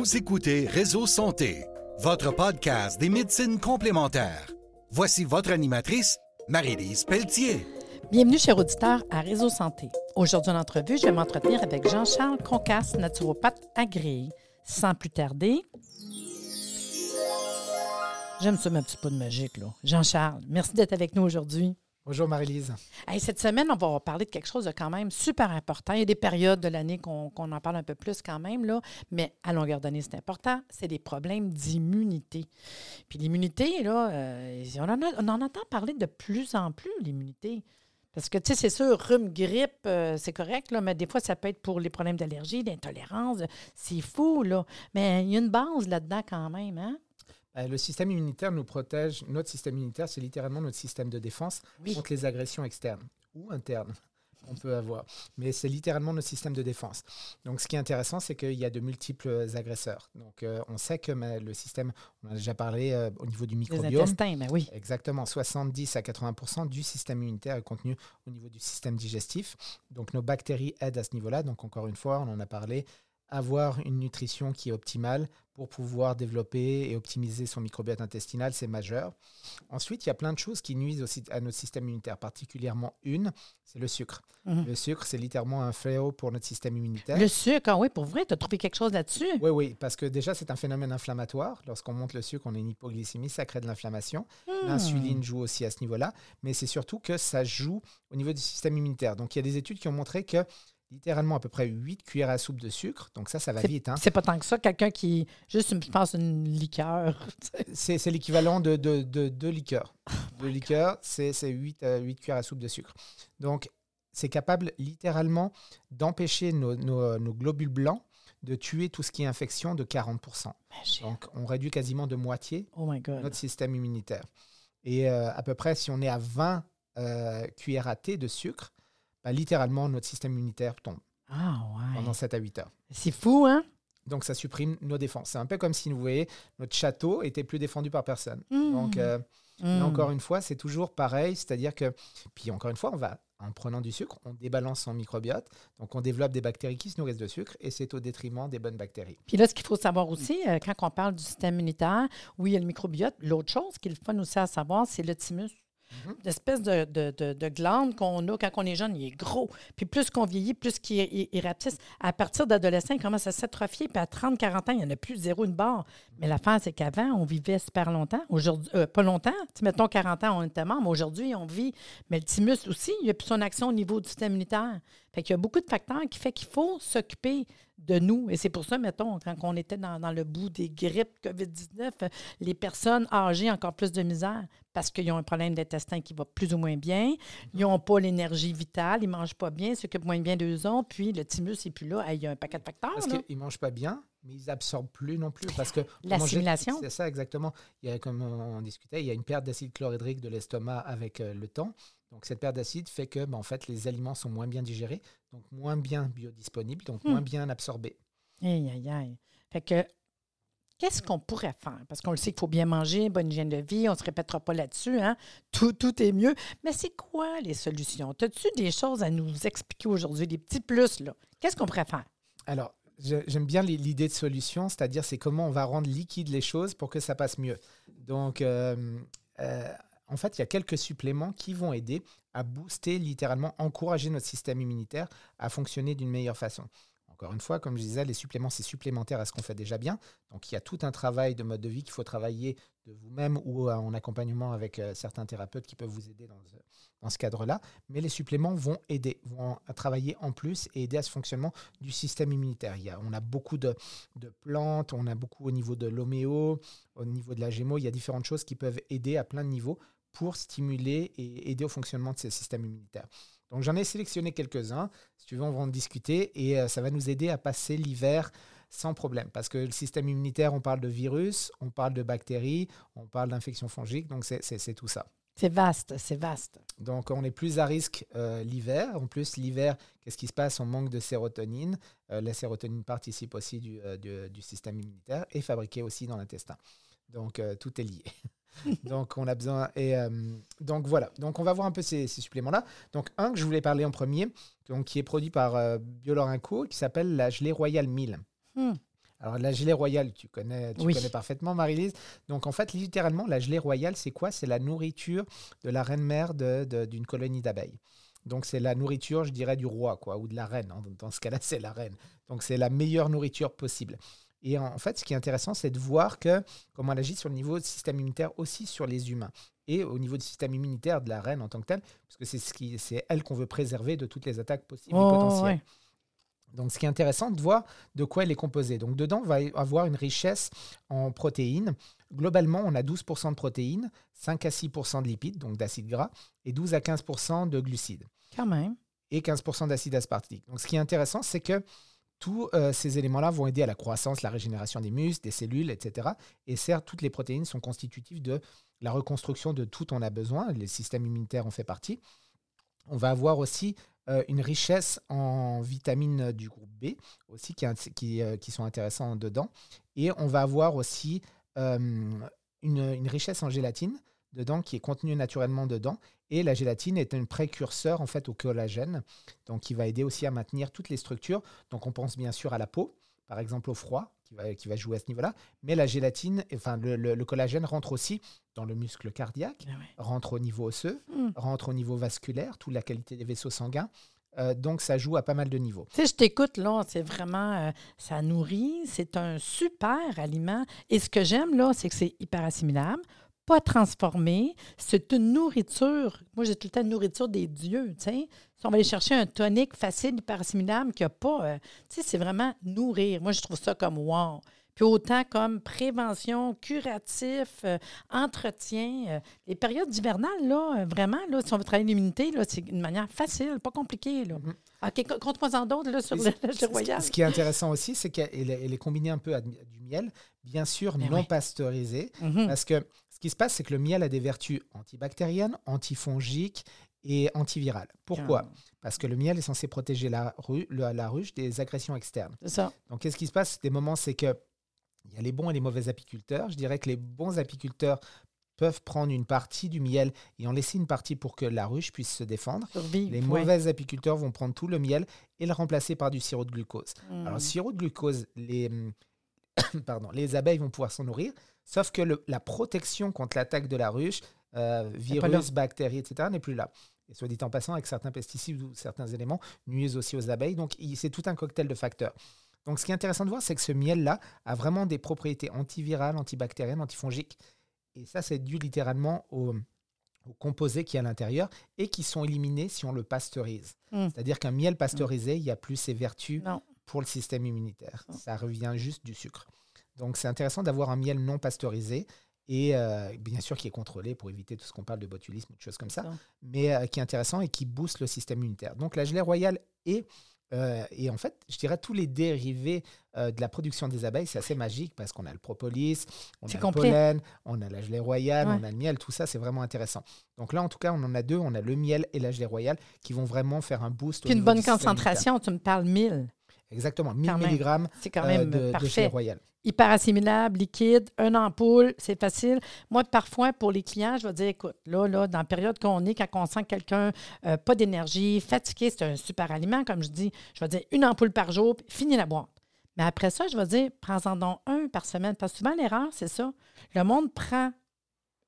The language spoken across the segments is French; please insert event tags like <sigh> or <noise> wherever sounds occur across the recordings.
Vous écoutez Réseau Santé, votre podcast des médecines complémentaires. Voici votre animatrice, Marie-Lise Pelletier. Bienvenue, chers auditeurs, à Réseau Santé. Aujourd'hui, en entrevue, je vais m'entretenir avec Jean-Charles Concasse, naturopathe agréé. Sans plus tarder, j'aime ça, ma petite peau de magique, là. Jean-Charles, merci d'être avec nous aujourd'hui. Bonjour Marie-Lise. cette semaine, on va parler de quelque chose de quand même super important. Il y a des périodes de l'année qu'on en parle un peu plus quand même, là, mais à longueur d'année, c'est important. C'est des problèmes d'immunité. Puis l'immunité, là, euh, on, en entend parler de plus en plus, l'immunité. Parce que, tu sais, c'est sûr, rhume, grippe, euh, c'est correct, là, mais des fois, ça peut être pour les problèmes d'allergie, d'intolérance. C'est fou, là. Mais il y a une base là-dedans quand même, hein? Euh, le système immunitaire nous protège. Notre système immunitaire, c'est littéralement notre système de défense contre les agressions externes ou internes qu'on peut avoir. Mais c'est littéralement notre système de défense. Donc, ce qui est intéressant, c'est qu'il y a de multiples agresseurs. Donc, euh, on sait que le système, on a déjà parlé euh, au niveau du microbiome. Les intestins, mais oui. Exactement. 70 à 80 du système immunitaire est contenu au niveau du système digestif. Donc, nos bactéries aident à ce niveau-là. Donc, encore une fois, on en a parlé avoir une nutrition qui est optimale pour pouvoir développer et optimiser son microbiote intestinal, c'est majeur. Ensuite, il y a plein de choses qui nuisent aussi à notre système immunitaire, particulièrement une, c'est le sucre. Mhm. Le sucre, c'est littéralement un fléau pour notre système immunitaire. Le sucre, ah oui, pour vrai, tu as trouvé quelque chose là-dessus? Oui, oui, parce que déjà, c'est un phénomène inflammatoire. Lorsqu'on monte le sucre, on a une hypoglycémie, ça crée de l'inflammation. Hmm. L'insuline joue aussi à ce niveau-là, mais c'est surtout que ça joue au niveau du système immunitaire. Donc, il y a des études qui ont montré que littéralement à peu près 8 cuillères à soupe de sucre. Donc ça, ça va vite. Hein. C'est pas tant que ça. Quelqu'un qui, juste, je pense, une liqueur. <laughs> c'est l'équivalent de deux de, de liqueurs. <laughs> de liqueur, c'est 8, 8 cuillères à soupe de sucre. Donc, c'est capable littéralement d'empêcher nos, nos, globules blancs de tuer tout ce qui est infection de 40%. Donc, on réduit quasiment de moitié oh notre système immunitaire. Et euh, à peu près, si on est à 20 euh, cuillères à thé de sucre, bah, littéralement, notre système immunitaire tombe ah, pendant 7 à 8 heures. C'est fou, hein? Donc, ça supprime nos défenses. C'est un peu comme si, vous voyez, notre château était plus défendu par personne. Mmh. Donc, euh, mmh. encore une fois, c'est toujours pareil. C'est-à-dire que, puis encore une fois, on va, en prenant du sucre, on débalance son microbiote. Donc, on développe des bactéries qui se nourrissent de sucre et c'est au détriment des bonnes bactéries. Puis là, ce qu'il faut savoir aussi, euh, quand on parle du système immunitaire, oui, il y a le microbiote. L'autre chose qu'il faut nous aussi à savoir, c'est le thymus. L'espèce de, de, de, glande qu'on a quand on est jeune, il est gros. Puis plus qu'on vieillit, plus qu'il rapetisse. À partir d'adolescent, il commence à s'atrophier. Puis à 30, 40 ans, il n'y en a plus zéro une barre. Mais l'affaire, c'est qu'avant, on vivait super longtemps. Aujourd'hui, euh, pas longtemps. Tu mettons 40 ans, on était mort. Mais aujourd'hui, on vit. Mais le thymus aussi, il n'y a plus son action au niveau du système immunitaire. Fait qu'il y a beaucoup de facteurs qui font qu'il faut s'occuper de nous. Et c'est pour ça, mettons, quand on était dans, le bout des grippes COVID-19, les personnes âgées ont encore plus de misère parce qu'ils ont un problème d'intestin qui va plus ou moins bien. Ils n'ont pas l'énergie vitale, ils ne mangent pas bien, ce que moins bien deux ans, puis le thymus n'est plus là. Il y a un paquet de facteurs. Parce qu'ils ne mangent pas bien, mais ils absorbent plus non plus. Parce que L'assimilation. C'est ça, exactement. Il y a, comme on discutait, il y a une perte d'acide chlorhydrique de l'estomac avec euh, le temps. Donc cette perte d'acide fait que ben, en fait, les aliments sont moins bien digérés, donc moins bien biodisponibles, donc moins hmm. bien absorbés. Aïe, aïe, aïe. Fait que qu'est-ce qu'on pourrait faire? Parce qu'on le sait qu'il faut bien manger, bonne hygiène de vie, on ne se répétera pas là-dessus, hein? tout, tout est mieux. Mais c'est quoi les solutions? As-tu des choses à nous expliquer aujourd'hui, des petits plus, là? Qu'est-ce qu'on pourrait faire? Alors, j'aime bien l'idée de solution, c'est-à-dire c'est comment on va rendre liquide les choses pour que ça passe mieux. Donc, euh, euh, en fait, il y a quelques suppléments qui vont aider à booster, littéralement, encourager notre système immunitaire à fonctionner d'une meilleure façon. Encore une fois, comme je disais, les suppléments, c'est supplémentaire à ce qu'on fait déjà bien. Donc, il y a tout un travail de mode de vie qu'il faut travailler de vous-même ou en accompagnement avec euh, certains thérapeutes qui peuvent vous aider dans, ce cadre-là. Mais les suppléments vont aider, vont travailler en plus et aider à ce fonctionnement du système immunitaire. Il y a, on a beaucoup de, de, plantes, on a beaucoup au niveau de l'homéo, au niveau de la gémo. Il y a différentes choses qui peuvent aider à plein de niveaux pour stimuler et aider au fonctionnement de ces systèmes immunitaires. Donc j'en ai sélectionné quelques-uns. Si tu veux, on va en discuter et euh, ça va nous aider à passer l'hiver sans problème. Parce que le système immunitaire, on parle de virus, on parle de bactéries, on parle d'infections fongiques, donc c'est tout ça. C'est vaste, c'est vaste. Donc on est plus à risque euh, l'hiver. En plus, l'hiver, qu'est-ce qui se passe? On manque de sérotonine. Euh, la sérotonine participe aussi du, du, système immunitaire et fabriquée aussi dans l'intestin. Donc tout est lié. <laughs> <laughs> donc, on a besoin. Et euh, donc, voilà. Donc, on va voir un peu ces, suppléments-là. Donc, un que je voulais parler en premier, donc, qui est produit par euh, Biolorinco, qui s'appelle la gelée royale 1000. Hmm. Alors, la gelée royale, tu connais, tu Oui. connais parfaitement, Marie-Lise. Donc, en fait, littéralement, la gelée royale, c'est quoi? C'est la nourriture de la reine-mère d'une colonie d'abeilles. Donc, c'est la nourriture, je dirais, du roi, quoi, ou de la reine. hein. Dans ce cas-là, c'est la reine. Donc, c'est la meilleure nourriture possible. Et en fait, ce qui est intéressant, c'est de voir que comment elle agit sur le niveau du système immunitaire, aussi sur les humains. Et au niveau du système immunitaire de la reine en tant que telle, parce que c'est ce qui- c'est elle qu'on veut préserver de toutes les attaques possibles et Oh, potentielles. ouais. Donc, ce qui est intéressant de voir de quoi elle est composée. Donc, dedans, on va avoir une richesse en protéines. Globalement, on a 12% de protéines, 5 à 6% de lipides, donc d'acides gras, et 12 à 15% de glucides, Quand même. et 15% d'acide aspartique. Donc, ce qui est intéressant, c'est que tous euh, ces éléments-là vont aider à la croissance, la régénération des muscles, des cellules, etc. Et certes, toutes les protéines sont constitutives de la reconstruction de tout on a besoin. Le système immunitaire en fait partie. On va avoir aussi euh, une richesse en vitamines du groupe B, aussi qui, euh, qui sont intéressants dedans. Et on va avoir aussi une richesse en gélatine dedans qui est contenue naturellement dedans. Et la gélatine est un précurseur en fait au collagène, donc qui va aider aussi à maintenir toutes les structures. Donc on pense bien sûr à la peau, par exemple au froid, qui va, qui va jouer à ce niveau-là. Mais la gélatine, enfin le, le- le collagène rentre aussi dans le muscle cardiaque, Ah ouais. rentre au niveau osseux, Mm. rentre au niveau vasculaire, toute la qualité des vaisseaux sanguins. Euh, donc ça joue à pas mal de niveaux. Tu sais, je t'écoute, là, c'est vraiment, euh, ça nourrit, c'est un super aliment. Et ce que j'aime, là, c'est que c'est hyper assimilable, pas transformé, c'est une nourriture. Moi, j'ai tout le temps une nourriture des dieux, tu sais. Si on va aller chercher un tonique facile, hyper assimilable, qui n'a pas, euh, tu sais, c'est vraiment nourrir. Moi, je trouve ça comme wow. Puis autant comme prévention, curatif, euh, entretien. euh, les périodes hivernales, là, vraiment, là, si on veut travailler l'immunité, là, c'est une manière facile, pas compliquée. Là. Mhm. OK, co- compte-moi en d'autres là, sur le, ce- <laughs> le ce- royal. Ce qui est intéressant aussi, c'est qu'elle est, est combinée un peu à du miel, bien sûr Ben non oui. pasteurisé, Mhm. parce que ce qui se passe, c'est que le miel a des vertus antibactériennes, antifongiques et antivirales. Pourquoi Ah, Parce que le miel est censé protéger la, ru- le- la ruche des agressions externes. C'est ça. Donc, qu'est-ce qui se passe? Des moments, c'est que il y a les bons et les mauvais apiculteurs. Je dirais que les bons apiculteurs peuvent prendre une partie du miel et en laisser une partie pour que la ruche puisse se défendre. Les ouais. mauvais apiculteurs vont prendre tout le miel et le remplacer par du sirop de glucose. Mm. Alors, sirop de glucose, les, <coughs> pardon, les abeilles vont pouvoir s'en nourrir, sauf que le- la protection contre l'attaque de la ruche, euh, virus, bactéries, etc., n'est plus là. Et soit dit en passant, avec certains pesticides ou certains éléments, nuisent aussi aux abeilles. Donc, c'est tout un cocktail de facteurs. Donc, ce qui est intéressant de voir, c'est que ce miel-là a vraiment des propriétés antivirales, antibactériennes, antifongiques. Et ça, c'est dû littéralement aux, aux composés qui y a à l'intérieur et qui sont éliminés si on le pasteurise. Mm. C'est-à-dire qu'un miel pasteurisé, il n'y a plus ses vertus Non. Pour le système immunitaire. Non. Ça revient juste du sucre. Donc, c'est intéressant d'avoir un miel non pasteurisé et euh, bien sûr qui est contrôlé pour éviter tout ce qu'on parle de botulisme ou de choses comme ça, mais euh, qui est intéressant et qui booste le système immunitaire. Donc, la gelée royale est euh, et en fait, je dirais tous les dérivés de la production des abeilles, c'est assez magique parce qu'on a le propolis, on a le pollen, on a la gelée royale, Ouais. on a le miel, tout ça, c'est vraiment intéressant. Donc là, en tout cas, on en a deux, on a le miel et la gelée royale qui vont vraiment faire un boost. au Puis une bonne concentration, tu me parles 1000. Exactement, 1000 Quand même. mg C'est quand même de, de parfait. royale. Hyper assimilable, liquide, une ampoule, c'est facile. Moi, parfois, pour les clients, je vais dire, écoute, là, là, dans la période qu'on est, quand on sent que quelqu'un euh, pas d'énergie, fatigué, c'est un super aliment, comme je dis, je vais dire une ampoule par jour, puis finis la boîte. Mais après ça, je vais dire, prends-en donc un par semaine. Parce que souvent, l'erreur, c'est ça. Le monde prend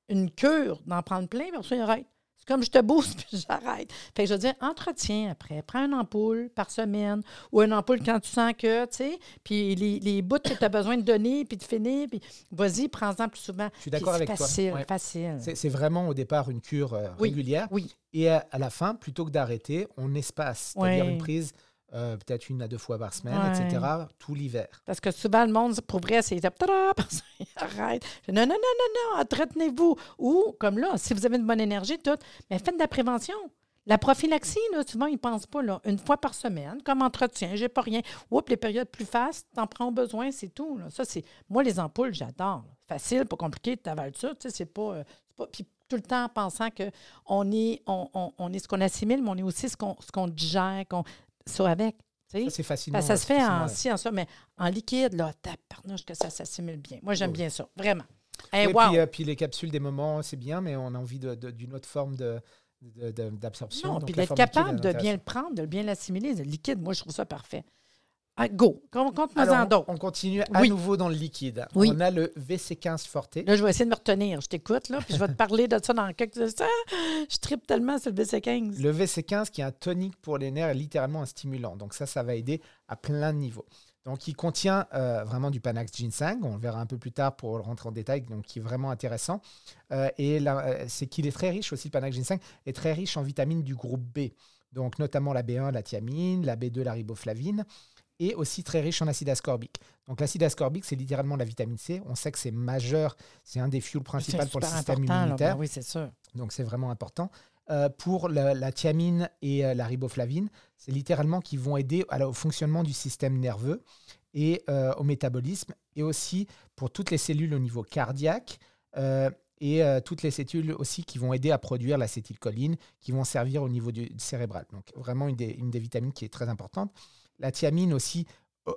une cure d'en prendre plein, puis ça, il arrête. C'est comme je te booste, <laughs> puis j'arrête. Fait que je veux dire, entretiens après. Prends une ampoule par semaine ou une ampoule quand tu sens que, tu sais, puis les, les bouts que tu as besoin de donner, puis de finir, puis vas-y, prends-en plus souvent. Je suis d'accord avec c'est toi. facile, Ouais. facile. C'est c'est vraiment au départ une cure euh, Oui, régulière. Oui, Et à, à la fin, plutôt que d'arrêter, on espace, c'est-à-dire Ouais. une prise euh, peut-être une à deux fois par semaine, Ouais. etc., tout l'hiver. parce que souvent, le monde, pour vrai, c'est <laughs> arrête. Non, non, non, non, non, entretenez-vous. Ou, comme là, si vous avez une bonne énergie, tout, mais faites de la prévention. La prophylaxie, là, souvent, ils ne pensent pas, là, une fois par semaine, comme entretien, j'ai pas rien. Oups, les périodes plus fastes, t'en prends besoin, c'est tout. Là. Ça, c'est. Moi, les ampoules, j'adore. Facile, pas compliqué, tu avales ça, tu sais, c'est pas. euh, pas... Puis tout le temps en pensant que on est, on, on- on est ce qu'on assimile, mais on est aussi ce qu'on, ce qu'on digère, qu'on. Ça avec. c'est que ça se fait en ci, en ça, mais en liquide, là, tabarnouche que ça s'assimile bien. Moi, j'aime Oui. bien ça, vraiment. Hey, Oui, wow! puis, euh, puis les capsules des moments, c'est bien, mais on a envie d'une autre forme de- d'absorption. non, puis d'être liquide, capable de bien le prendre, de bien l'assimiler. Le liquide, moi, je trouve ça parfait. Ah, go. Compte-moi en Alors, d'autres. on continue à Oui. nouveau dans le liquide. Oui. On a le VC15 Forte. Là, je vais essayer de me retenir. Je t'écoute, là, puis je vais te parler de ça dans quelques instants. Je tripe tellement sur le BC15. Le VC15 qui est un tonique pour les nerfs et littéralement un stimulant. Donc ça, ça va aider à plein de niveaux. Donc il contient euh, vraiment du Panax Ginseng. On le verra un peu plus tard pour rentrer en détail, donc qui est vraiment intéressant. Euh, et euh, c'est qu'il est très riche aussi, le Panax Ginseng est très riche en vitamines du groupe B. Donc notamment la B1, la thiamine, la B2, la riboflavine. Et aussi très riche en acide ascorbique. Donc l'acide ascorbique, c'est littéralement la vitamine C. On sait que c'est majeur, c'est un des fuels principaux pour le système là. immunitaire. Ben oui, c'est sûr. Donc c'est vraiment important. Euh, pour la, la thiamine et euh, la riboflavine, c'est littéralement qui vont aider au fonctionnement du système nerveux et euh, au métabolisme, et aussi pour toutes les cellules au niveau cardiaque, et toutes les cellules aussi qui vont aider à produire l'acétylcholine, qui vont servir au niveau du cérébral. Donc vraiment une des, une des vitamines qui est très importante. La thiamine aussi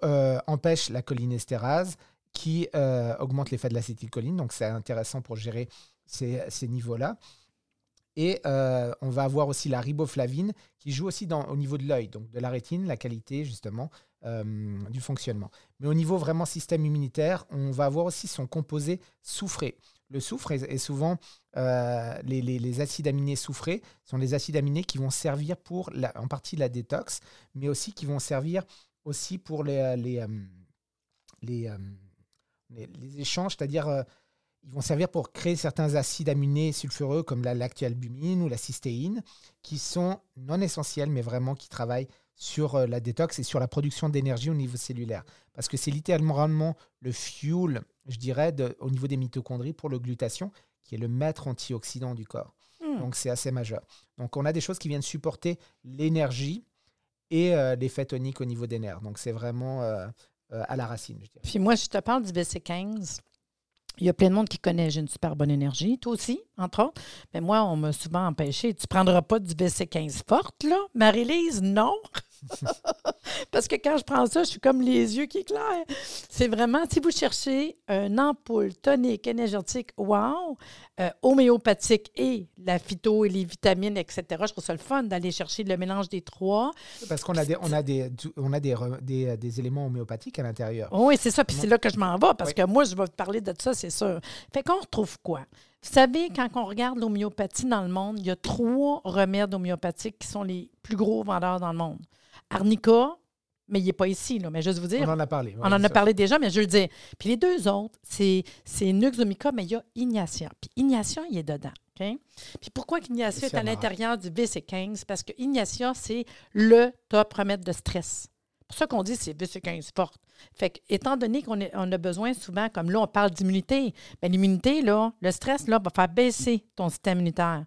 euh, empêche la cholinestérase, qui euh, augmente l'effet de l'acétylcholine, donc c'est intéressant pour gérer ces, niveaux-là. Et euh, on va avoir aussi la riboflavine qui joue aussi au niveau de l'œil, donc de la rétine, la qualité justement euh, du fonctionnement. Mais au niveau vraiment système immunitaire, on va avoir aussi son composé soufré. Le soufre est, souvent, euh, les, les- acides aminés soufrés sont des acides aminés qui vont servir pour, en partie la détox, mais aussi qui vont servir aussi pour les, les, euh, les, euh, les- les échanges, c'est-à-dire euh, ils vont servir pour créer certains acides aminés sulfureux comme la lactalbumine ou la cystéine, qui sont non essentiels, mais vraiment qui travaillent sur euh, la détox et sur la production d'énergie au niveau cellulaire. Parce que c'est littéralement le fuel, je dirais, de- au niveau des mitochondries pour le glutation, qui est le maître antioxydant du corps. Hmm. Donc c'est assez majeur. Donc on a des choses qui viennent supporter l'énergie et euh, l'effet tonique au niveau des nerfs. Donc c'est vraiment euh, euh, à la racine, je dirais. Puis moi, je te parle du BC15. Il y a plein de monde qui connaît, j'ai une super bonne énergie. Toi aussi, entre autres. Mais moi, on m'a souvent empêché. Tu prendras pas du BC15 forte, là? Marie-Lise, non? <laughs> Parce que quand je prends ça, je suis comme les yeux qui éclairent. C'est vraiment, si vous cherchez une ampoule tonique, énergétique, wow, euh, homéopathique et la phyto et les vitamines, etc., je trouve ça le fun d'aller chercher le mélange des trois. Parce qu'on a des, on a des, on a des, re- des, des éléments homéopathiques à l'intérieur. Oui, c'est ça. Puis c'est là que je m'en vais, parce Oui. que moi, je vais te parler de ça, c'est sûr. Fait qu'on retrouve quoi? Vous savez, quand on regarde l'homéopathie dans le monde, il y a trois remèdes homéopathiques qui sont les plus gros vendeurs dans le monde. Arnica, mais il n'est pas ici, là, mais juste vous dire. On en a parlé. On en a parlé déjà, mais je veux le dire. Puis les deux autres, c'est, Nuxomica, mais il y a Ignacia. Puis Ignacia, il est dedans. Puis pourquoi qu'Ignacia est à l'intérieur du BC15? Parce que Ignacia, c'est le top remède de stress. C'est pour ça qu'on dit que c'est BC15 forte. Fait que, étant donné qu'on on a besoin souvent, comme là, on parle d'immunité, bien, l'immunité, là, le stress, là, va faire baisser ton système immunitaire.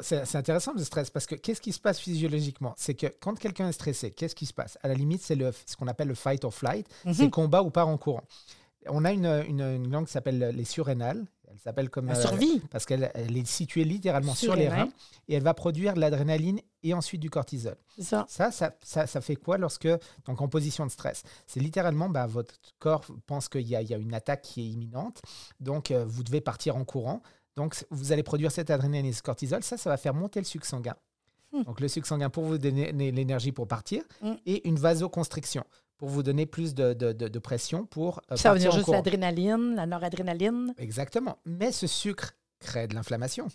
C'est c'est intéressant le stress parce que qu'est-ce qui se passe physiologiquement? C'est que quand quelqu'un est stressé, qu'est-ce qui se passe? À la limite, c'est ce qu'on appelle le fight or flight, c'est Mhm. combat ou part en courant. On a une, une, une glande qui s'appelle les surrénales. Elle s'appelle comme. La euh, survie. parce qu'elle elle est située littéralement sur les reins et elle va produire de l'adrénaline et ensuite du cortisol. C'est ça. Ça, ça, ça, ça fait quoi lorsque, donc en position de stress? C'est littéralement, bah, votre corps pense qu'il y, y a une attaque qui est imminente, donc euh, vous devez partir en courant. Donc vous allez produire cette adrénaline et ce cortisol, ça, ça va faire monter le sucre sanguin. Hmm. Donc le sucre sanguin pour vous donner l'énergie pour partir Hmm. et une vasoconstriction pour vous donner plus de, de- de- de pression pour euh, ça venir en juste l'adrénaline, la noradrénaline. Exactement. Mais ce sucre crée de l'inflammation.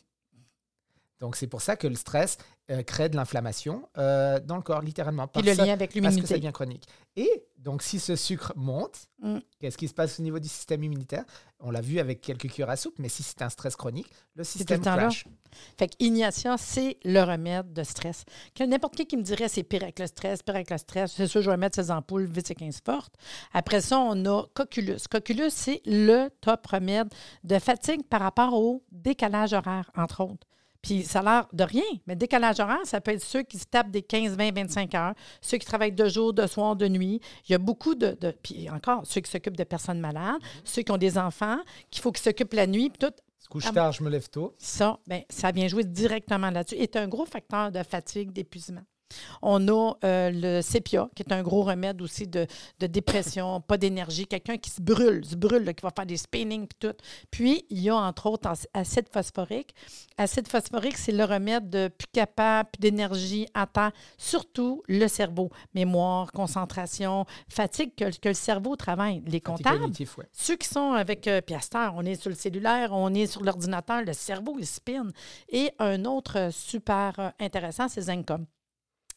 Donc c'est pour ça que le stress euh, crée de l'inflammation euh, dans le corps, littéralement. Puis Parce le lien avec parce que ça l'immunité. devient chronique. Et donc, si ce sucre monte, Mm. qu'est-ce qui se passe au niveau du système immunitaire? On l'a vu avec quelques cures à soupe, mais si c'est un stress chronique, le système crash. Fait que c'est le remède de stress. Que n'importe qui qui me dirait c'est pire avec le stress, pire avec le stress, c'est sûr, je vais mettre ces ampoules VC15 fortes. Après ça, on a Coculus. Coculus, c'est le top remède de fatigue par rapport au décalage horaire, entre autres. Puis ça a l'air de rien, mais décalage horaire, ça peut être ceux qui se tapent des 15, 20, 25 heures, ceux qui travaillent de jour, de soir, de nuit. Il y a beaucoup de. de- puis encore, ceux qui s'occupent de personnes malades, ceux qui ont des enfants, qu'il faut qu'ils s'occupent la nuit, puis tout. Se couche Ah, tard, je me lève tôt. Ça, ben, ça vient jouer directement là-dessus. est un gros facteur de fatigue, d'épuisement. On a euh, le sépia, qui est un gros remède aussi de, de dépression, <laughs> pas d'énergie, quelqu'un qui se brûle, se brûle, là, qui va faire des spinning et tout. Puis, il y a entre autres ac- acide phosphorique. Acide phosphorique, c'est le remède de plus capable, plus d'énergie à temps, surtout le cerveau. Mémoire, concentration, fatigue, que, que le cerveau travaille. Les comptables, ouais. ceux qui sont avec euh, Piaster, on est sur le cellulaire, on est sur l'ordinateur, le cerveau, il spin. Et un autre euh, super euh, intéressant, c'est Zencom.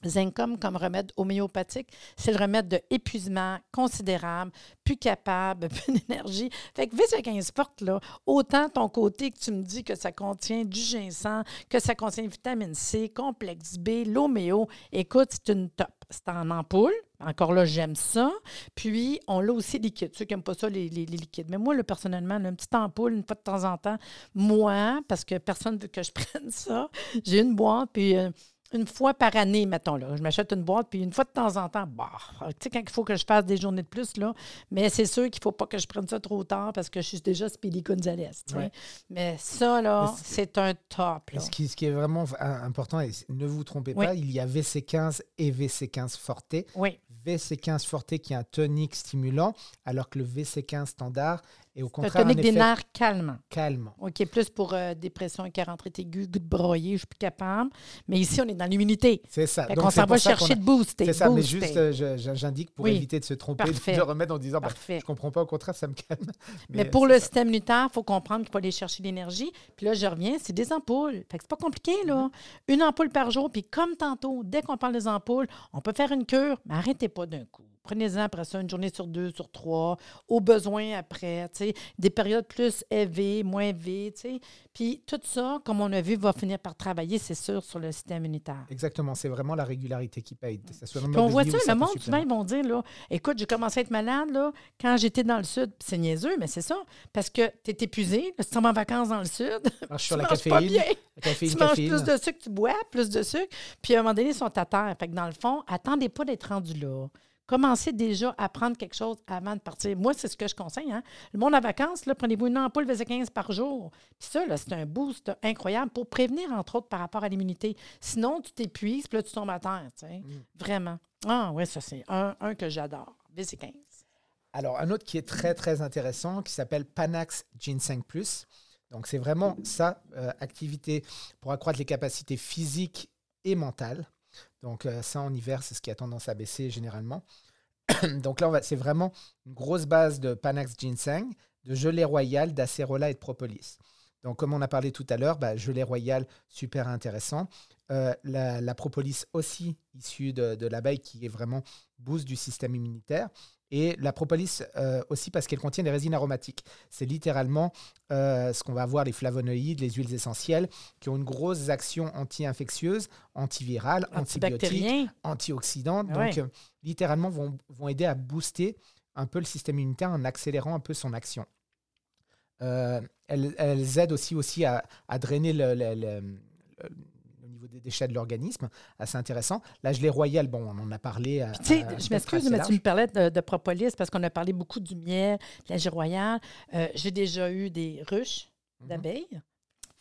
Zencom comme remède homéopathique, c'est le remède de épuisement considérable, plus capable, <laughs> plus d'énergie. Fait que VC15 forte, là, autant ton côté que tu me dis que ça contient du ginseng, que ça contient vitamine C, complexe B, l'homéo, écoute, c'est une top. C'est en ampoule. Encore là, j'aime ça. Puis, on l'a aussi liquide. Ceux qui n'aiment pas ça, les, liquides. Mais moi, là, personnellement, une petite ampoule, une fois de temps en temps, moi, parce que personne ne veut que je <laughs> prenne ça, j'ai une boîte, puis euh, une fois par année, mettons, là, je m'achète une boîte, puis une fois de temps en temps, bah, tu sais, quand il faut que je fasse des journées de plus, là, mais c'est sûr qu'il ne faut pas que je prenne ça trop tard parce que je suis déjà Speedy Gonzalez. Ouais. Mais ça, là, c'est un top, là. Ce qui, ce qui est vraiment v- important, et ne vous trompez Oui. pas, il y a VC15 et VC15 Forte. Oui, VC15 Forte qui est un tonique stimulant, alors que le VC15 standard est au contraire un tonique des effet nerfs calmant. OK, plus pour euh, dépression et rentrée aiguë, goût de broyer, je suis plus capable. Mais ici, on est dans l'immunité. C'est ça. Fait Donc, qu'on c'est s'en va chercher de booster. C'est ça, mais juste, euh, j'indique pour Oui. éviter de se tromper Parfait. <laughs> de remède en disant bah, je comprends pas, au contraire, ça me calme. Mais, pour le ça. système immunitaire, il faut comprendre qu'il faut aller chercher l'énergie. Puis là, je reviens, c'est des ampoules. Fait que c'est pas compliqué, là. Mm-hmm. Une ampoule par jour. Puis comme tantôt, dès qu'on parle des ampoules, on peut faire une cure, mais arrêtez pas d'un coup. Prenez-en après ça une journée sur deux, sur trois, au besoin après, tu sais, des périodes plus élevées, moins élevées, tu sais. Puis tout ça, comme on a vu, va finir par travailler, c'est sûr, sur le système immunitaire. Exactement, c'est vraiment la régularité qui paye. Soit Puis on voit ça, le monde, souvent, ils vont dire, là, écoute, j'ai commencé à être malade, là, quand j'étais dans le sud. C'est niaiseux, mais c'est ça. Parce que tu es épuisé, là, si tu en vacances dans le sud, <laughs> tu la manges pas caféine, bien. la caféine, tu manges plus de sucre, tu bois plus de sucre. Puis à un moment donné, ils sont à terre. Fait que dans le fond, attendez pas d'être rendu là. Commencez déjà à prendre quelque chose avant de partir. Moi, c'est ce que je conseille. Hein? Le monde en vacances, prenez-vous une ampoule VC15 par jour. Puis ça, c'est un boost incroyable pour prévenir, entre autres, par rapport à l'immunité. Sinon, tu t'épuises, puis là, tu tombes à terre. Mm. Vraiment. Ah oui, ça, c'est un, un que j'adore. VC15. Alors, un autre qui est très, très intéressant, qui s'appelle Panax Ginseng Plus. Donc, c'est vraiment ça, euh, activité pour accroître les capacités physiques et mentales. Donc, euh, ça, en hiver, c'est ce qui a tendance à baisser généralement. <clears throat> Donc là, c'est vraiment une grosse base de Panax Ginseng, de gelée royale, d'acérola et de propolis. Donc, comme on a parlé tout à l'heure, bah, gelée royale, super intéressant. Euh, la, la propolis aussi, issue de, de l'abeille, qui est vraiment boost du système immunitaire. Et la propolis euh, aussi parce qu'elle contient des résines aromatiques. C'est littéralement euh, ce qu'on va avoir, les flavonoïdes, les huiles essentielles, qui ont une grosse action anti-infectieuse, antivirale, antibiotique, antioxydante. Ah Donc, euh, littéralement, vont, vont aider à booster un peu le système immunitaire en accélérant un peu son action. Elles, elles aident aussi, aussi à, à drainer le, le- le- le- des déchets de l'organisme. Assez intéressant. La gelée royale, bon, on en a parlé. à- sais, à- je m'excuse, mais large. tu me parlais de, de propolis parce qu'on a parlé beaucoup du miel, de la gelée royale. Euh, J'ai déjà eu des ruches Mhm. d'abeilles.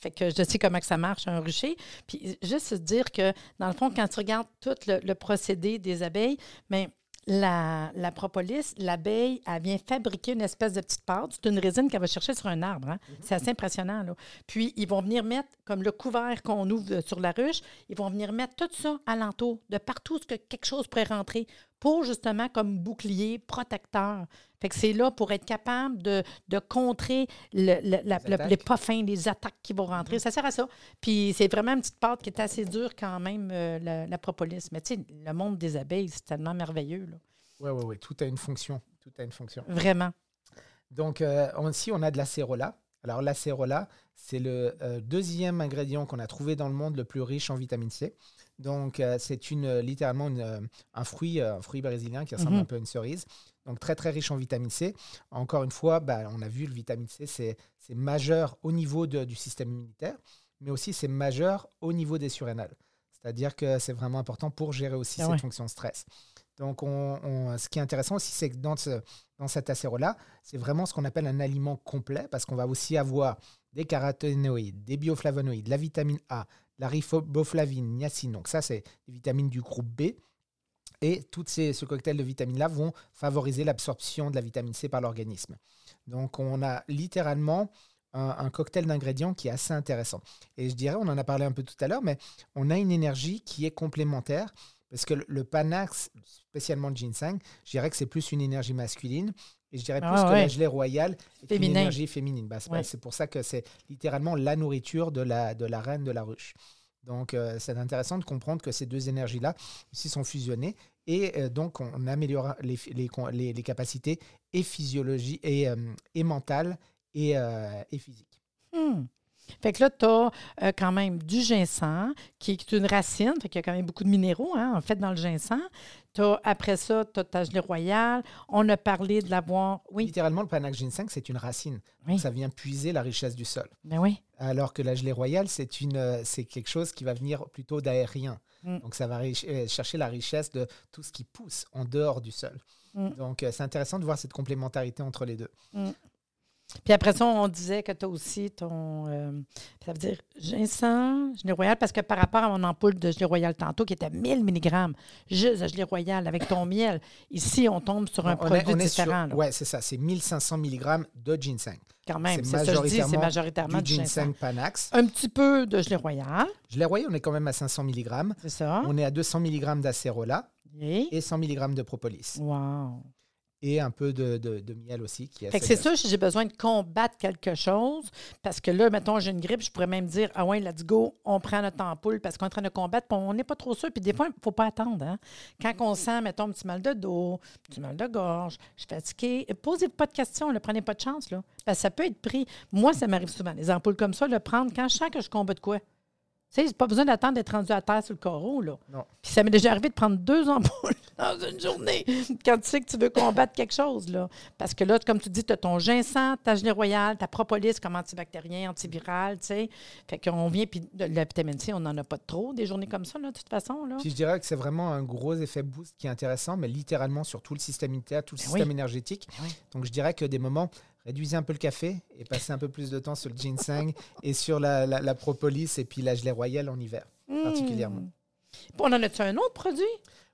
Fait que je sais comment que ça marche, un rucher. Puis juste se dire que, dans le fond, quand tu regardes tout le, le procédé des abeilles, mais la, la propolis, l'abeille, elle vient fabriquer une espèce de petite pâte. C'est une résine qu'elle va chercher sur un arbre. hein. C'est assez impressionnant. Là. Puis, ils vont venir mettre, comme le couvert qu'on ouvre euh, sur la ruche, ils vont venir mettre tout ça alentour, de partout ce que quelque chose pourrait rentrer, pour justement comme bouclier protecteur. Fait que c'est là pour être capable de, de contrer le- le- la- le- les pas fins, les attaques qui vont rentrer. Ça sert à ça. Puis c'est vraiment une petite pâte qui est assez dure quand même, euh, la, la propolis. Mais tu sais, le monde des abeilles, c'est tellement merveilleux. Là. Oui, oui, oui. Tout a une fonction. Tout a une fonction. Vraiment. Donc, euh, aussi, on a de l'acérola. Alors, l'acérola, c'est le euh, deuxième ingrédient qu'on a trouvé dans le monde le plus riche en vitamine C. Donc, euh, c'est une, euh, littéralement une, euh, un, fruit, un fruit brésilien qui ressemble Mhm. un peu à une cerise. Donc, très, très riche en vitamine C. Encore une fois, bah, on a vu le vitamine C, c'est c'est majeur au niveau de- du système immunitaire, mais aussi c'est majeur au niveau des surrénales. C'est-à-dire que c'est vraiment important pour gérer aussi Ah cette ouais. fonction stress. Donc, on- on- ce qui est intéressant aussi, c'est que dans, ce, dans cet acéro-là, c'est vraiment ce qu'on appelle un aliment complet, parce qu'on va aussi avoir des caroténoïdes, des bioflavonoïdes, la vitamine A, la riboflavine, niacine. Donc ça, c'est des vitamines du groupe B. Et ces, ce cocktail de vitamines-là vont favoriser l'absorption de la vitamine C par l'organisme. Donc on a littéralement un, cocktail d'ingrédients qui est assez intéressant. Et je dirais, on en a parlé un peu tout à l'heure, mais on a une énergie qui est complémentaire. Parce que le, Panax, spécialement le ginseng, je dirais que c'est plus une énergie masculine. Et je dirais plus ah que la gelée royale est une énergie féminine. Bah, c'est pour ça que c'est littéralement la nourriture de la, de la reine de la ruche. Donc, euh, c'est intéressant de comprendre que ces deux énergies-là aussi sont fusionnées. Et euh, donc, on améliore les, les, les, capacités et physiologie et, euh, et mentales et, et physiques. Hmm. Fait que là, tu as euh, quand même du ginseng, qui est une racine, fait qu'il y a quand même beaucoup de minéraux, hein, en fait, dans le ginseng. As, après ça, tu as ta gelée royale. On a parlé de l'avoir. Oui. Littéralement, le panax ginseng, c'est une racine. ça vient puiser la richesse du sol. Ben oui. Alors que la gelée royale, c'est une, euh, c'est quelque chose qui va venir plutôt d'aérien. Mm. Donc, ça va euh, chercher la richesse de tout ce qui pousse en dehors du sol. Mm. Donc, c'est intéressant de voir cette complémentarité entre les deux. Mm. Puis après ça, on disait que tu as aussi ton. Euh, ça veut dire ginseng, gelée royale, parce que par rapport à mon ampoule de gelée royale tantôt, qui était 1000 mg, juste de gelée royale avec ton miel, ici, on tombe sur un produit différent. Oui, c'est ça. C'est 1500 mg de ginseng. Quand même, c'est ça que je dis, c'est majoritairement du ginseng, Panax. Un petit peu de gelée royale. Gelée royale, on est quand même à 500 mg. C'est ça. On est à 200 mg d'acérola et 100 mg de propolis. Wow et un peu de, de, miel aussi. Qui est c'est sûr, si j'ai besoin de combattre quelque chose, parce que là, mettons, j'ai une grippe, je pourrais même dire Ah ouais, let's go, on prend notre ampoule parce qu'on est en train de combattre, puis on n'est pas trop sûr. Puis des fois, il ne faut pas attendre. Hein? Quand on sent, mettons, un petit mal de dos, un petit mal de gorge, je suis fatiguée, posez pas de questions, ne prenez pas de chance. Là, parce que ça peut être pris. Moi, ça m'arrive souvent, les ampoules comme ça, le prendre quand je sens que je combatte de quoi. Tu sais, pas besoin d'attendre d'être rendu à terre sur le carreau, là. Non. Puis ça m'est déjà arrivé de prendre deux ampoules <laughs> dans une journée quand tu sais que tu veux combattre quelque chose, là. Parce que là, comme tu dis, tu as ton ginseng, ta gelée royale, ta propolis comme antibactérien, antiviral, tu sais. Fait qu'on vient, puis la vitamine C, on n'en a pas trop des journées comme ça, là, de toute façon, là. Puis je dirais que c'est vraiment un gros effet boost qui est intéressant, mais littéralement sur tout le système immunitaire, tout le ben système énergétique. Ben Donc je dirais que des moments réduisez un peu le café et passez un peu plus de temps sur le ginseng et sur la, propolis et puis la gelée royale en hiver, hmm. particulièrement. on en a-tu un autre produit?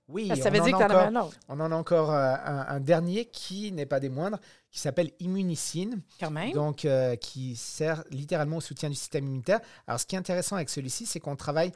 Oui, ça veut dire que en autre. On en a encore euh, un, dernier qui n'est pas des moindres, qui s'appelle Immunicine. Quand même. Donc, euh, qui sert littéralement au soutien du système immunitaire. Alors, ce qui est intéressant avec celui-ci, c'est qu'on travaille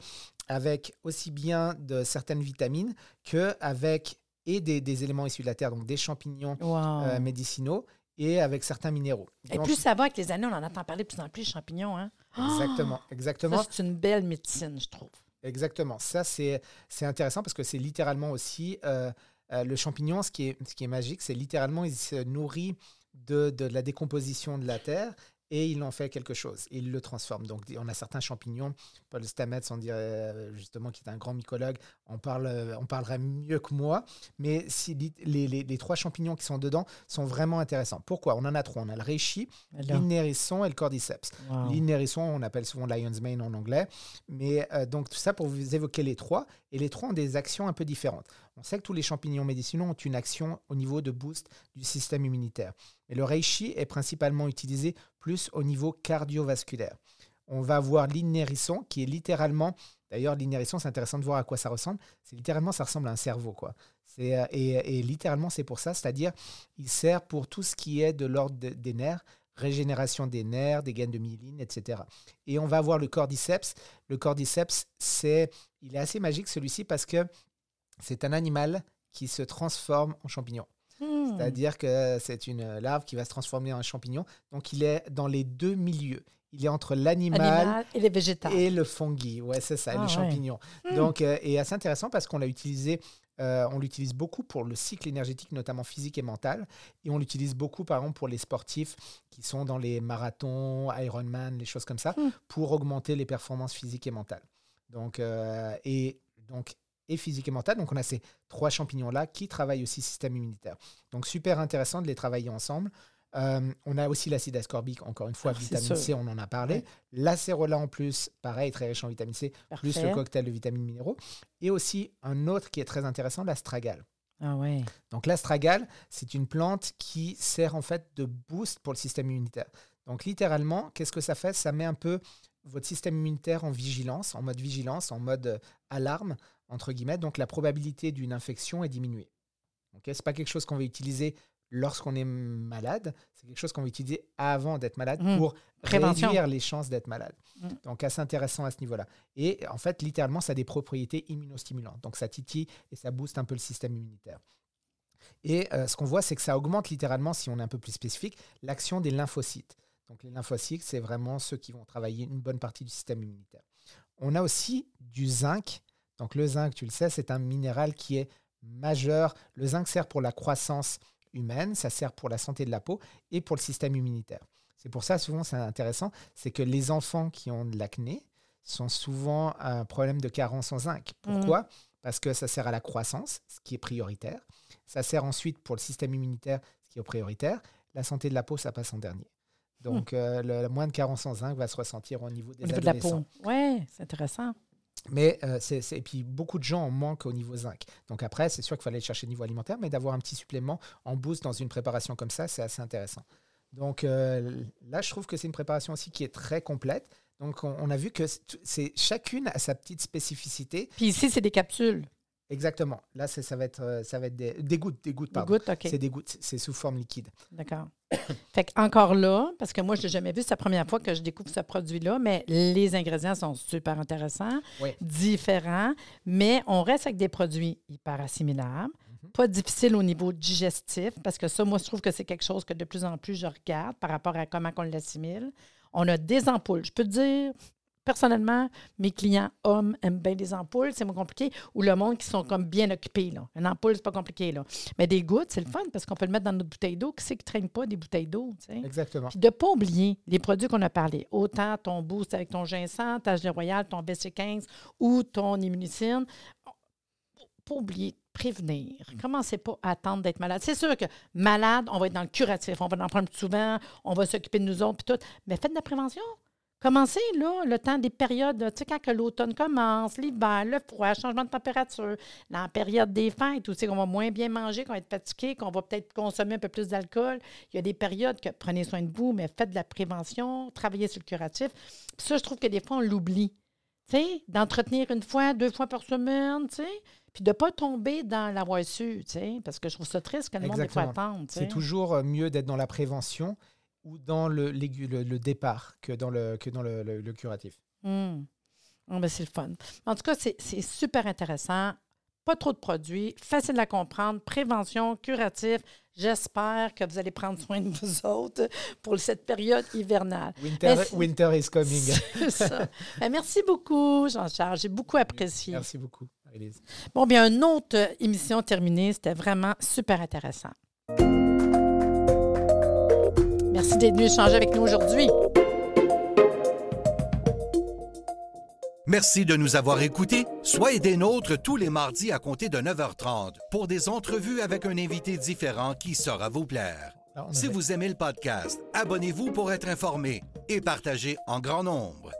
avec aussi bien de certaines vitamines qu'avec et des, éléments issus de la terre, donc des champignons euh, médicinaux et avec certains minéraux. Et plus ça va avec les années, on en entend parler de plus en plus, champignons. Hein? <gasps> Exactement, exactement. C'est une belle médecine, je trouve. Exactement. Ça, c'est intéressant parce que c'est littéralement aussi euh, euh, le champignon, ce qui est, ce qui est magique, c'est littéralement, il se nourrit de, de, la décomposition de la terre et il en fait quelque chose. Il le transforme. Donc, on a certains champignons. Paul Stamets, on dirait euh, justement, qui est un grand mycologue, on, parle, euh, on parlerait mieux que moi. Mais si, les, les, les, trois champignons qui sont dedans sont vraiment intéressants. Pourquoi? On en a trois. On a le reishi, l'inérisson et le cordyceps. L'inérisson, on appelle souvent lion's mane en anglais. Mais euh, donc, tout ça pour vous évoquer les trois. Et les trois ont des actions un peu différentes. On sait que tous les champignons médicinaux ont une action au niveau de boost du système immunitaire. Mais le reishi est principalement utilisé plus au niveau cardiovasculaire. On va voir l'inérisson qui est littéralement, d'ailleurs l'inérisson c'est intéressant de voir à quoi ça ressemble, c'est littéralement ça ressemble à un cerveau quoi. Euh, et, littéralement c'est pour ça, c'est-à-dire il sert pour tout ce qui est de l'ordre des nerfs, régénération des nerfs, des gaines de myéline, etc. Et on va voir le cordyceps. Le cordyceps, c'est, il est assez magique celui-ci parce que c'est un animal qui se transforme en champignon. Hmm. C'est-à-dire que c'est une larve qui va se transformer en champignon. Donc, il est dans les deux milieux. Il est entre l'animal et, les et le fungi. Ouais, c'est ça, le ah, champignon. Hmm. Donc, euh, et assez intéressant parce qu'on l'a utilisé euh, on l'utilise beaucoup pour le cycle énergétique, notamment physique et mental. Et on l'utilise beaucoup, par exemple, pour les sportifs qui sont dans les marathons, Ironman, les choses comme ça, hmm. pour augmenter les performances physiques et mentales. Donc, euh, et donc, et physique et mentale. Donc on a ces trois champignons-là qui travaillent aussi système immunitaire. Donc super intéressant de les travailler ensemble. Euh, on a aussi l'acide ascorbique, encore une fois, ah, vitamine C, on en a parlé. L'acérola en plus, pareil, très riche en vitamine C, plus le cocktail de vitamines minéraux. Et aussi un autre qui est très intéressant, l'astragale. Ah ouais. Donc l'astragale, c'est une plante qui sert en fait de boost pour le système immunitaire. Donc littéralement, qu'est-ce que ça fait? Ça met un peu votre système immunitaire en vigilance, en mode vigilance, en mode euh, alarme, entre guillemets. Donc la probabilité d'une infection est diminuée. Ce n'est pas quelque chose qu'on va utiliser lorsqu'on est malade, c'est quelque chose qu'on va utiliser avant d'être malade Mmh. pour Prévention. réduire les chances d'être malade. Mmh. Donc assez intéressant à ce niveau-là. Et en fait, littéralement, ça a des propriétés immunostimulantes. Donc ça titille et ça booste un peu le système immunitaire. Et euh, ce qu'on voit, c'est que ça augmente littéralement, si on est un peu plus spécifique, l'action des lymphocytes. Donc les lymphocytes, c'est vraiment ceux qui vont travailler une bonne partie du système immunitaire. On a aussi du zinc. Donc le zinc, tu le sais, c'est un minéral qui est majeur. Le zinc sert pour la croissance humaine, ça sert pour la santé de la peau et pour le système immunitaire. C'est pour ça, souvent, c'est intéressant, c'est que les enfants qui ont de l'acné sont souvent un problème de carence en zinc. Pourquoi? Parce que ça sert à la croissance, ce qui est prioritaire. Ça sert ensuite pour le système immunitaire, ce qui est prioritaire. La santé de la peau, ça passe en dernier. Donc, euh, le, le moins de carence en zinc va se ressentir au niveau des Au niveau de la peau. Oui, c'est intéressant. Mais euh, c'est, et puis beaucoup de gens en manquent au niveau zinc. Donc après, c'est sûr qu'il fallait le chercher au niveau alimentaire, mais d'avoir un petit supplément en boost dans une préparation comme ça, c'est assez intéressant. Donc euh, là, je trouve que c'est une préparation aussi qui est très complète. Donc on, on a vu que c'est- chacune a sa petite spécificité. Puis ici, c'est des capsules. Exactement. Là, ça va être, euh, ça va être des, des gouttes, des gouttes, Des pardon. gouttes, OK. C'est des gouttes, c'est sous forme liquide. D'accord. <coughs> fait que encore là, parce que moi, je l'ai jamais vu, c'est la première fois que je découvre ce produit-là, mais les ingrédients sont super intéressants, Oui. différents, mais on reste avec des produits hyper assimilables, Mhm. pas difficiles au niveau digestif, parce que ça, moi, je trouve que c'est quelque chose que de plus en plus je regarde par rapport à comment on l'assimile. On a des ampoules. Je peux te dire, personnellement, mes clients hommes aiment bien les ampoules, c'est moins compliqué, ou le monde qui sont comme bien occupés. Là. Une ampoule, c'est pas compliqué. Là. Mais des gouttes, c'est le fun parce qu'on peut le mettre dans notre bouteille d'eau. Qui c'est qui ne traîne pas des bouteilles d'eau? Exactement. Puis de ne pas oublier les produits qu'on a parlé. Autant ton boost avec ton ginseng, ta gelée royale, ton BC15 ou ton immunicine. Pas oublier prévenir. Commencez pas à attendre d'être malade. C'est sûr que malade, on va être dans le curatif. On va en prendre souvent. On va s'occuper de nous autres. Puis tout. Mais faites de la prévention. Commencez, là, le temps des périodes, tu sais, quand l'automne commence, l'hiver, le froid, changement de température, la période des fêtes, où c'est qu'on va moins bien manger, qu'on va être fatigué, qu'on va peut-être consommer un peu plus d'alcool. Il y a des périodes que prenez soin de vous, mais faites de la prévention, travaillez sur le curatif. Puis ça, je trouve que des fois, on l'oublie. Tu sais, d'entretenir une fois, deux fois par semaine, tu sais, puis de ne pas tomber dans l'avoir su, tu sais, parce que je trouve ça triste que le monde, attende, tu sais. C'est toujours euh, mieux d'être dans la prévention ou dans le, l'aigu- le, le départ que dans le, que dans le, le- le curatif? Ah, ben, c'est le fun. En tout cas, c'est super intéressant. Pas trop de produits, facile à comprendre, prévention, curatif. J'espère que vous allez prendre soin de vous autres pour cette période hivernale. Winter, is coming. Ça. <laughs> Ben, merci beaucoup, Jean-Charles. J'ai beaucoup apprécié. Merci beaucoup, Marie-Lise. Bon, bien, une autre émission terminée. C'était vraiment super intéressant. Merci d'être venu échanger avec nous aujourd'hui. Merci de nous avoir écoutés. Soyez des nôtres tous les mardis à compter de 9h30 pour des entrevues avec un invité différent qui saura vous plaire. On Si vous aimez le podcast, abonnez-vous pour être informé et partagez en grand nombre.